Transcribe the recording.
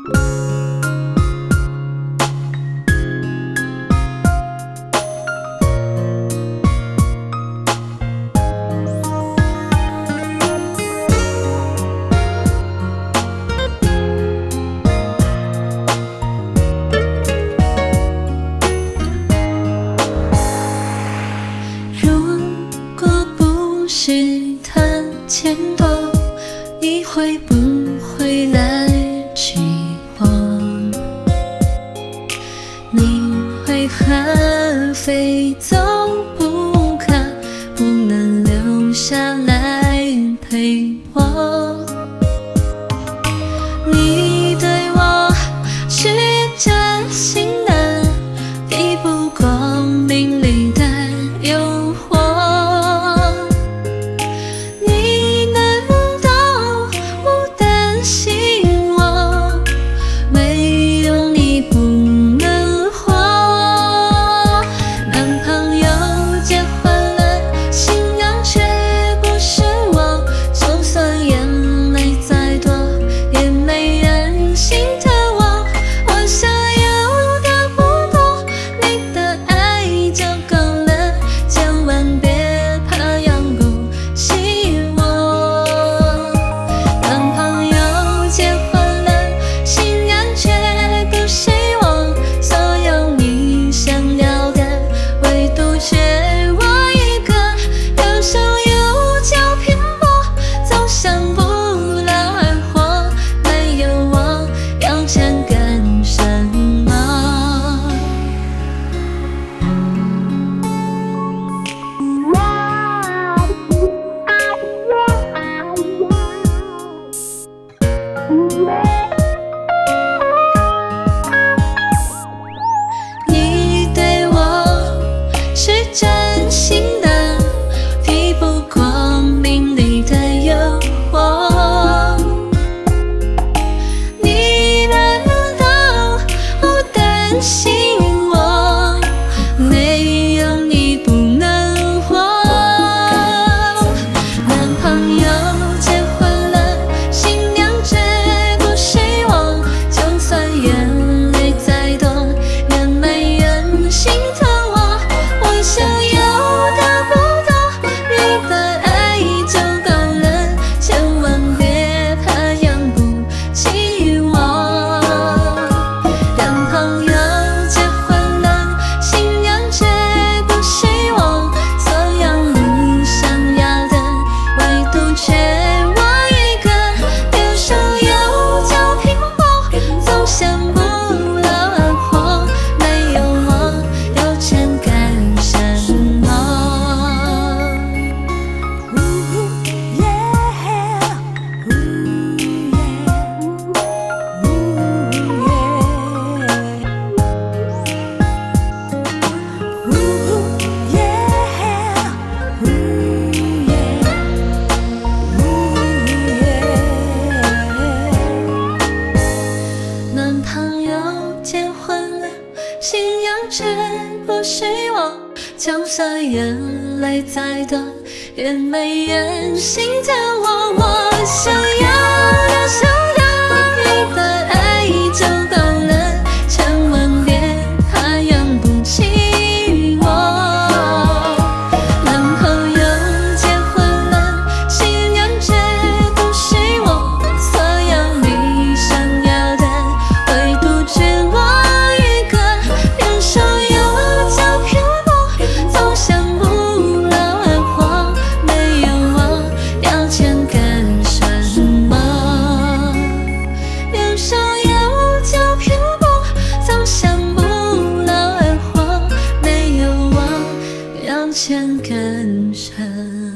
如果不是他牵动，你会不会来？海飞走却不是我就算眼泪再多也没人心疼我。我想要的想要你的爱想更深。